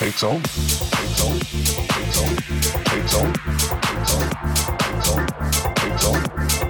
takes zone, takes zone, takes zone, takes zone, takes zone, takes zone, takes zone.